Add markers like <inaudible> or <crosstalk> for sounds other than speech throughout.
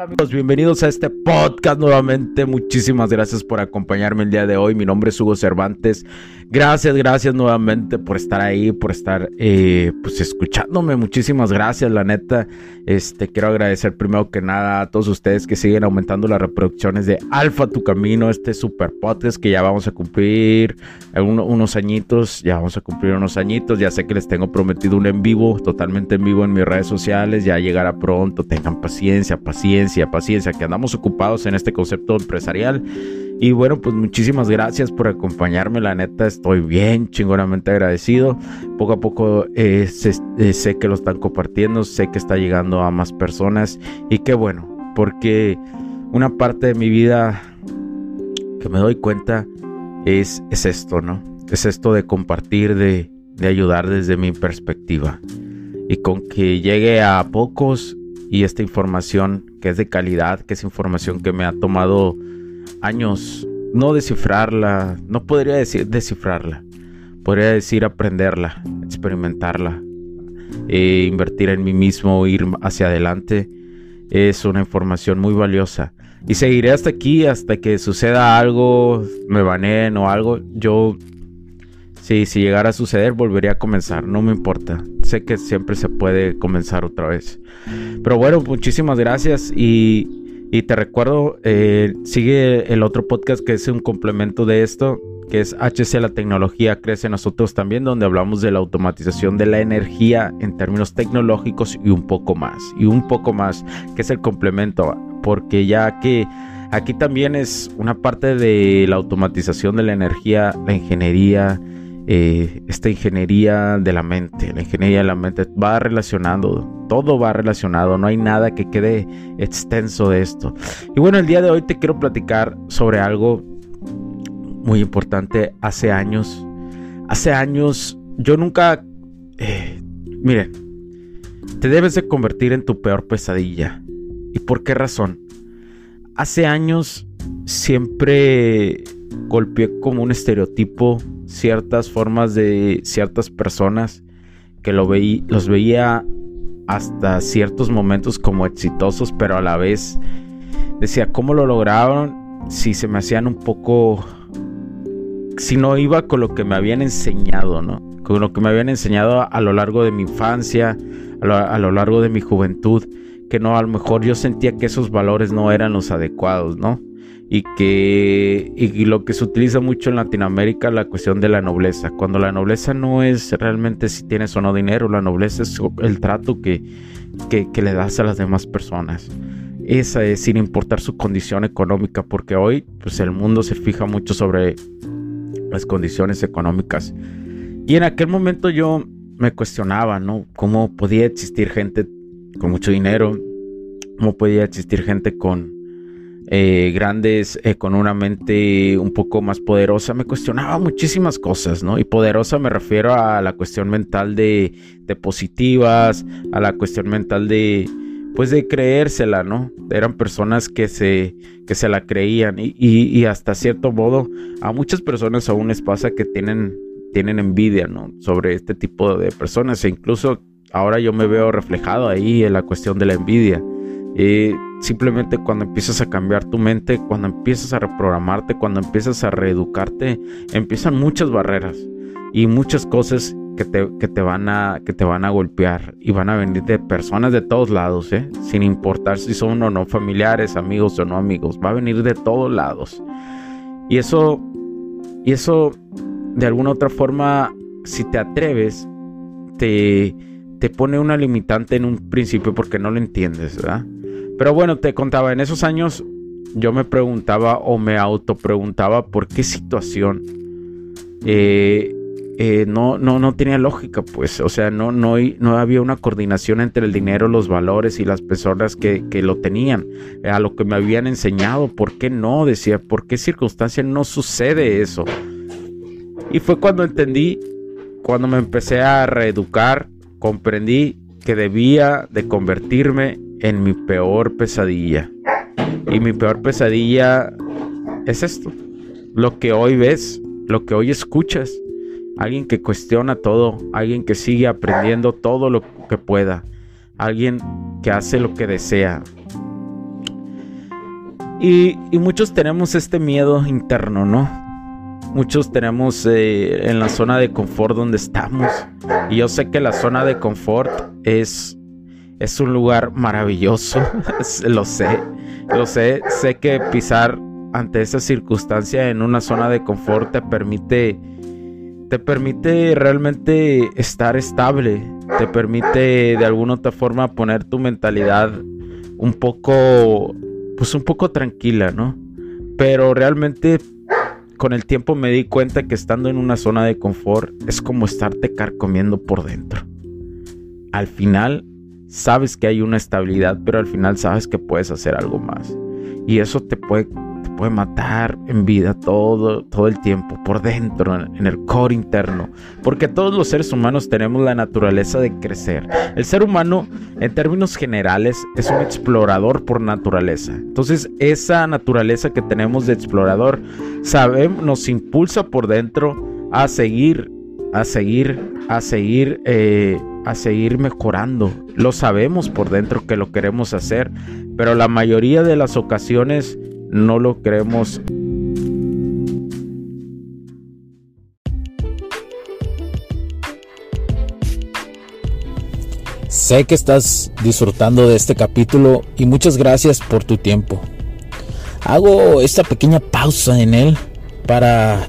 Amigos? Bienvenidos a este podcast nuevamente. Muchísimas gracias por acompañarme el día de hoy. Mi nombre es Hugo Cervantes. Gracias, gracias nuevamente por estar ahí, por estar eh, pues escuchándome. Muchísimas gracias, la neta. Este quiero agradecer primero que nada a todos ustedes que siguen aumentando las reproducciones de Alfa Tu Camino, este super podcast que ya vamos a cumplir unos añitos. Ya vamos a cumplir unos añitos. Ya sé que les tengo prometido un en vivo, totalmente en vivo en mis redes sociales. Ya llegará pronto. Tengan paciencia, paciencia paciencia, que andamos ocupados en este concepto empresarial. Y bueno, pues muchísimas gracias por acompañarme, la neta estoy bien chingonamente agradecido. Poco a poco eh, eh, sé que lo están compartiendo, sé que está llegando a más personas y qué bueno, porque una parte de mi vida que me doy cuenta es, es esto, ¿no? Es esto de compartir, de, de ayudar desde mi perspectiva. Y con que llegue a pocos y esta información que es de calidad, que es información que me ha tomado años no descifrarla, no podría decir descifrarla, podría decir aprenderla, experimentarla, e invertir en mí mismo, ir hacia adelante, es una información muy valiosa. Y seguiré hasta aquí, hasta que suceda algo, me baneen o algo. Yo Sí, si llegara a suceder, volvería a comenzar, no me importa. Sé que siempre se puede comenzar otra vez. Pero bueno, muchísimas gracias y, te recuerdo, eh, sigue el otro podcast que es un complemento de esto, que es HC La Tecnología Crece Nosotros también, donde hablamos de la automatización de la energía en términos tecnológicos y un poco más, y un poco más, que es el complemento, porque ya que aquí también es una parte de la automatización de la energía, la ingeniería, eh, esta ingeniería de la mente. La ingeniería de la mente va relacionando, todo va relacionado, no hay nada que quede extenso de esto. Y bueno, el día de hoy te quiero platicar sobre algo muy importante. Hace años, hace años, yo nunca, eh, miren, te debes de convertir en tu peor pesadilla. ¿Y por qué razón? Hace años siempre golpeé como un estereotipo ciertas formas de ciertas personas que lo veí, los veía hasta ciertos momentos como exitosos, pero a la vez decía, ¿cómo lo lograron? Si se me hacían un poco... Si no iba con lo que me habían enseñado, ¿no? Con lo que me habían enseñado a, lo largo de mi infancia, a lo largo de mi juventud, que no, a lo mejor yo sentía que esos valores no eran los adecuados, ¿no? Y que y lo que se utiliza mucho en Latinoamérica la cuestión de la nobleza. Cuando la nobleza no es realmente si tienes o no dinero la nobleza es el trato que, que, le das a las demás personas. Esa es sin importar su condición económica porque hoy pues el mundo se fija mucho sobre las condiciones económicas. Y en aquel momento yo me cuestionaba no cómo podía existir gente con mucho dinero cómo podía existir gente con eh, grandes eh, con una mente un poco más poderosa, me cuestionaba muchísimas cosas, ¿no? Y poderosa me refiero a la cuestión mental de, de positivas, a la cuestión mental de, pues de creérsela, ¿no? Eran personas que se, que se la creían y, y, hasta cierto modo a muchas personas aún les pasa que tienen, tienen envidia, ¿no? Sobre este tipo de personas e incluso ahora yo me veo reflejado ahí en la cuestión de la envidia. Eh, simplemente cuando empiezas a cambiar tu mente, cuando empiezas a reprogramarte, cuando empiezas a reeducarte, empiezan muchas barreras y muchas cosas que te, que te, van, a, que te van a golpear y van a venir de personas de todos lados, ¿eh? sin importar si son o no familiares, amigos o no amigos, va a venir de todos lados. Y eso, y eso de alguna otra forma, si te atreves, te, te pone una limitante en un principio porque no lo entiendes, ¿verdad? Pero bueno, te contaba, en esos años yo me preguntaba o me auto preguntaba por qué situación eh, eh, no, no, no tenía lógica, pues, o sea, no, no, no había una coordinación entre el dinero, los valores y las personas que, que lo tenían, a lo que me habían enseñado, ¿por qué no? Decía, ¿por qué circunstancia no sucede eso? Y fue cuando entendí, cuando me empecé a reeducar, comprendí que debía de convertirme en mi peor pesadilla. Y mi peor pesadilla es esto, lo que hoy ves, lo que hoy escuchas alguien que cuestiona todo, alguien que sigue aprendiendo todo lo que pueda, alguien que hace lo que desea. Y, muchos tenemos este miedo interno, ¿no? Muchos tenemos eh, en la zona de confort donde estamos. Y yo sé que la zona de confort es, es un lugar maravilloso, <laughs> lo sé, lo sé, sé que pisar ante esa circunstancia en una zona de confort te permite te permite realmente estar estable, te permite de alguna otra forma poner tu mentalidad un poco, pues un poco tranquila, ¿no? Pero realmente con el tiempo me di cuenta que estando en una zona de confort es como estarte carcomiendo por dentro. Al final sabes que hay una estabilidad, pero al final sabes que puedes hacer algo más. Y eso te puede puede matar en vida todo, todo el tiempo, por dentro, en el core interno. Porque todos los seres humanos tenemos la naturaleza de crecer. El ser humano, en términos generales, es un explorador por naturaleza. Entonces, esa naturaleza que tenemos de explorador, sabemos, nos impulsa por dentro a seguir, a seguir, a seguir. Eh, a seguir mejorando. Lo sabemos por dentro que lo queremos hacer, pero la mayoría de las ocasiones no lo creemos. Sé que estás disfrutando de este capítulo y muchas gracias por tu tiempo. Hago esta pequeña pausa en él para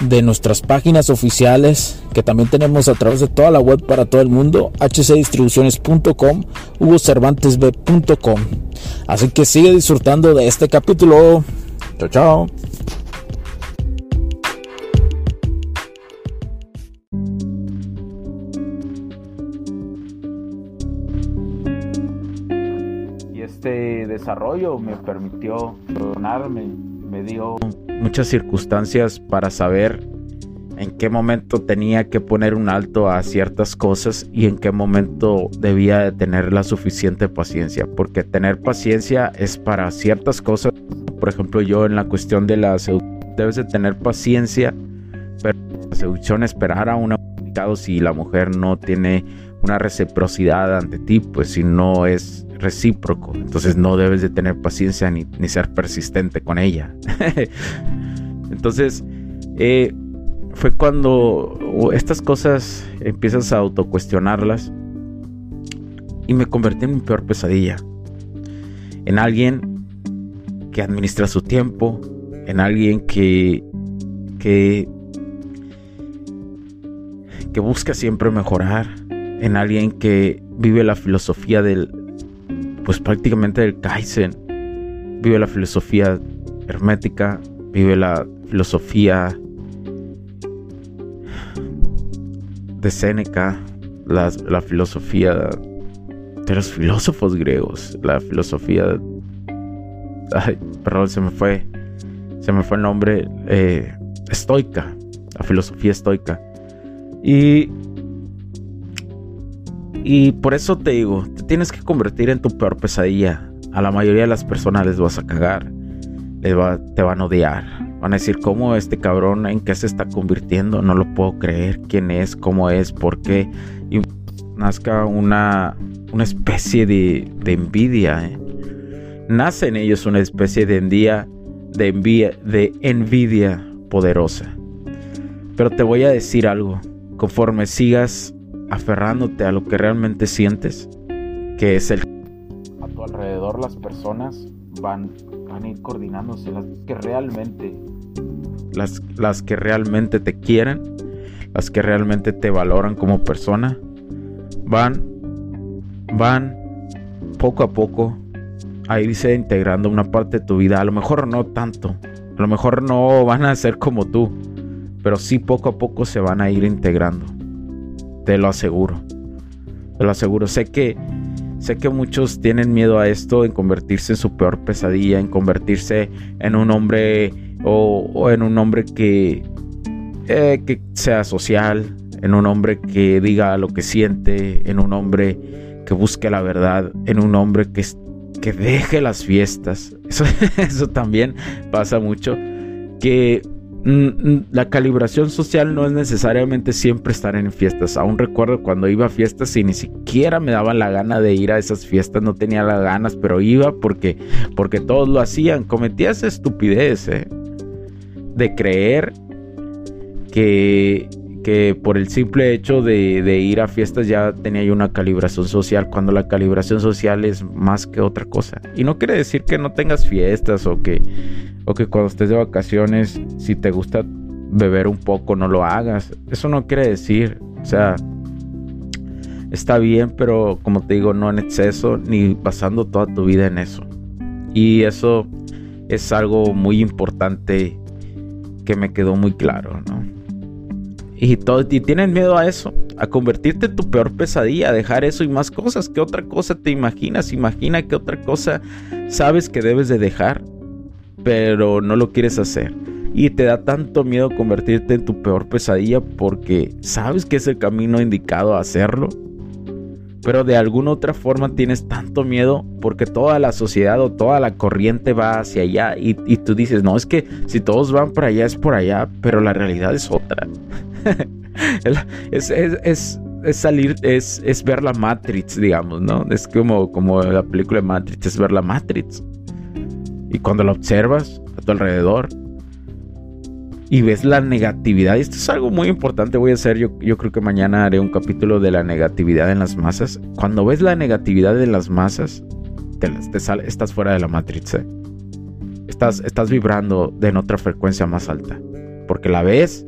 de nuestras páginas oficiales que también tenemos a través de toda la web para todo el mundo, hcdistribuciones.com, hugocervantesb.com. Así que sigue disfrutando de este capítulo. Chao, chao. Y este desarrollo me permitió donarme, me dio muchas circunstancias para saber en qué momento tenía que poner un alto a ciertas cosas y en qué momento debía de tener la suficiente paciencia. Porque tener paciencia es para ciertas cosas. Por ejemplo, yo en la cuestión de la seducción, debes de tener paciencia, pero la seducción esperar a una si la mujer no tiene una reciprocidad ante ti, pues si no es recíproco. Entonces no debes de tener paciencia ni, ser persistente con ella. <laughs> Entonces, eh, fue cuando estas cosas empiezas a autocuestionarlas y me convertí en mi peor pesadilla. En alguien que administra su tiempo, en alguien que, que, que busca siempre mejorar, en alguien que vive la filosofía del, pues prácticamente del Kaizen. Vive la filosofía hermética, vive la filosofía de Séneca, la, filosofía de los filósofos griegos, la filosofía... Ay, perdón, se me fue, se me fue el nombre, eh, estoica, la filosofía estoica. Y y por eso te digo, te tienes que convertir en tu peor pesadilla. A la mayoría de las personas les vas a cagar. Les va, te van a odiar. Van a decir, ¿cómo este cabrón en qué se está convirtiendo? No lo puedo creer. ¿Quién es? ¿Cómo es? ¿Por qué? Y nazca una, una especie de, de envidia. ¿eh? Nace en ellos una especie de envidia, de envidia, de envidia poderosa. Pero te voy a decir algo, conforme sigas aferrándote a lo que realmente sientes, que es el... A tu alrededor las personas van, van a ir coordinándose, las que realmente, las, las que realmente te quieren, las que realmente te valoran como persona, van, van poco a poco a irse integrando una parte de tu vida. A lo mejor no tanto, a lo mejor no van a ser como tú, pero sí poco a poco se van a ir integrando. Te lo aseguro. Te lo aseguro. Sé que sé que muchos tienen miedo a esto, en convertirse en su peor pesadilla, en convertirse en un hombre o, en un hombre que, eh, que sea social, en un hombre que diga lo que siente, en un hombre que busque la verdad, en un hombre que, que deje las fiestas. Eso, <laughs> eso también pasa mucho. Que la calibración social no es necesariamente siempre estar en fiestas. Aún recuerdo cuando iba a fiestas y ni siquiera me daba la gana de ir a esas fiestas, no tenía las ganas, pero iba porque, porque todos lo hacían. Cometía esa estupidez ¿eh? de creer que, que por el simple hecho de, ir a fiestas ya tenía yo una calibración social, cuando la calibración social es más que otra cosa. Y no quiere decir que no tengas fiestas o que o que cuando estés de vacaciones, si te gusta beber un poco, no lo hagas. Eso no quiere decir, o sea, está bien, pero como te digo, no en exceso, ni basando toda tu vida en eso. Y eso es algo muy importante que me quedó muy claro, ¿no? Y, todo, y tienen miedo a eso, a convertirte en tu peor pesadilla, a dejar eso y más cosas. ¿Qué otra cosa te imaginas? Imagina qué otra cosa sabes que debes de dejar pero no lo quieres hacer. Y te da tanto miedo convertirte en tu peor pesadilla porque sabes que es el camino indicado a hacerlo. Pero de alguna otra forma tienes tanto miedo porque toda la sociedad o toda la corriente va hacia allá y, tú dices, no, es que si todos van por allá es por allá, pero la realidad es otra. <laughs> es, es, salir, es, es ver la Matrix, digamos, ¿no? Es como, como la película de Matrix, es ver la Matrix. Y cuando lo observas a tu alrededor y ves la negatividad, y esto es algo muy importante, voy a hacer, yo, yo creo que mañana haré un capítulo de la negatividad en las masas. Cuando ves la negatividad en las masas, te, estás fuera de la matriz. ¿eh? Estás, estás vibrando de en otra frecuencia más alta. Porque la ves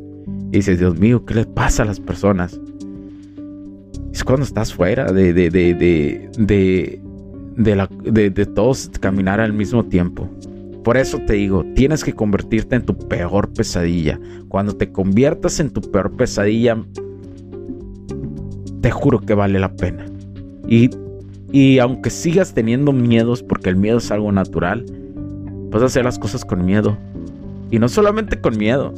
y dices, Dios mío, ¿qué les pasa a las personas? Es cuando estás fuera de, de, de, de, de, la, de, todos caminar al mismo tiempo. Por eso te digo, tienes que convertirte en tu peor pesadilla. Cuando te conviertas en tu peor pesadilla, te juro que vale la pena. Y, y aunque sigas teniendo miedos, porque el miedo es algo natural, vas a hacer las cosas con miedo. Y no solamente con miedo,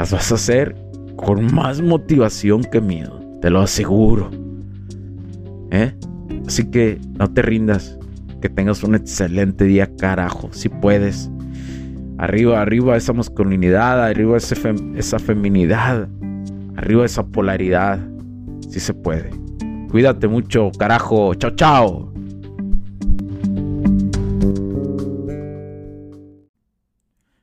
las vas a hacer con más motivación que miedo, te lo aseguro. ¿Eh? Así que no te rindas. Que tengas un excelente día, carajo. Si puedes. Arriba, arriba esa masculinidad. Arriba esa feminidad. Arriba esa polaridad. Si se puede. Cuídate mucho, carajo. Chao, chao.